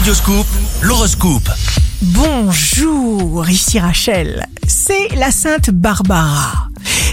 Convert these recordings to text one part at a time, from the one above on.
Radioscoop, l'horoscope. Bonjour, ici Rachel. C'est la Sainte Barbara.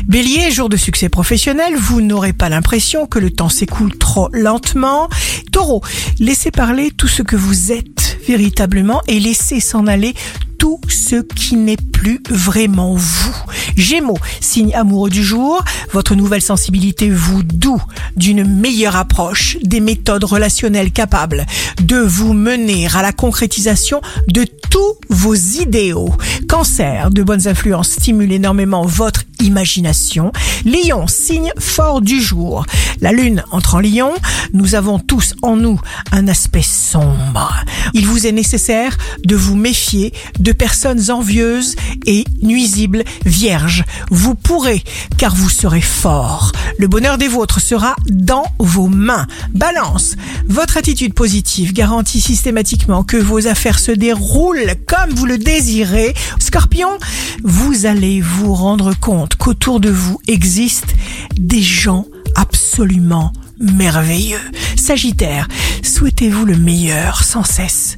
Bélier, jour de succès professionnel, vous n'aurez pas l'impression que le temps s'écoule trop lentement. Taureau, laissez parler tout ce que vous êtes véritablement et laissez s'en aller tout ce qui n'est plus vraiment vous. Gémeaux, signe amoureux du jour, votre nouvelle sensibilité vous doux d'une meilleure approche, des méthodes relationnelles capables de vous mener à la concrétisation de tous vos idéaux. Cancer, de bonnes influences stimulent énormément votre imagination. Lion, signe fort du jour. La lune entre en lion, nous avons tous en nous un aspect sombre. Il vous est nécessaire de vous méfier de personnes envieuses et nuisibles vierges. Vous pourrez, car vous serez fort. Le bonheur des vôtres sera dans vos mains. Balance, votre attitude positive garantit systématiquement que vos affaires se déroulent comme vous le désirez. Scorpion, vous allez vous rendre compte qu'autour de vous existent des gens absolument merveilleux. Sagittaire, souhaitez-vous le meilleur sans cesse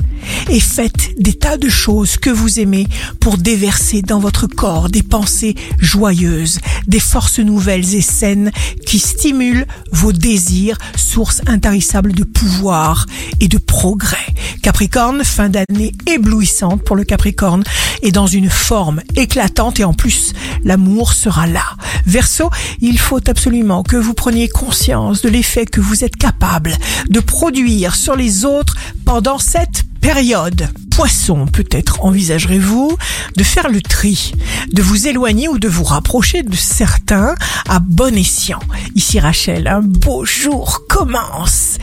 et faites des tas de choses que vous aimez pour déverser dans votre corps des pensées joyeuses, des forces nouvelles et saines qui stimulent vos désirs, source intarissable de pouvoir et de progrès. Capricorne, fin d'année éblouissante pour le Capricorne et dans une forme éclatante et en plus, l'amour sera là. Verseau, il faut absolument que vous preniez conscience de l'effet que vous êtes capable de produire sur les autres pendant cette période. Poisson, peut-être envisagerez-vous de faire le tri, de vous éloigner ou de vous rapprocher de certains à bon escient. Ici Rachel, un beau jour commence.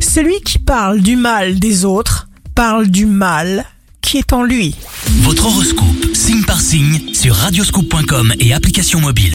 Celui qui parle du mal des autres parle du mal qui est en lui. Votre horoscope, signe par signe, sur radioscoop.com et application mobile.